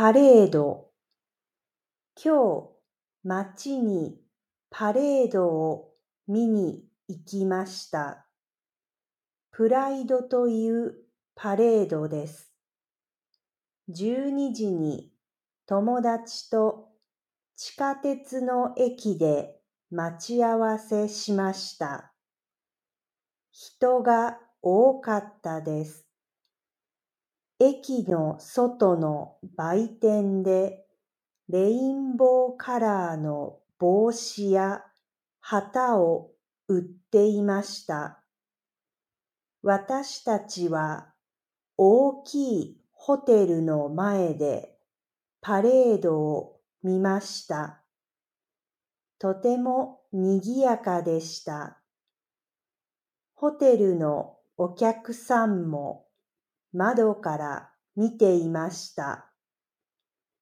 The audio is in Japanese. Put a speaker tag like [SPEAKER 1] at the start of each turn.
[SPEAKER 1] パレード今日街にパレードを見に行きました。プライドというパレードです。12時に友達と地下鉄の駅で待ち合わせしました。人が多かったです。駅の外の売店でレインボーカラーの帽子や旗を売っていました。私たちは大きいホテルの前でパレードを見ました。とても賑やかでした。ホテルのお客さんも窓から見ていました。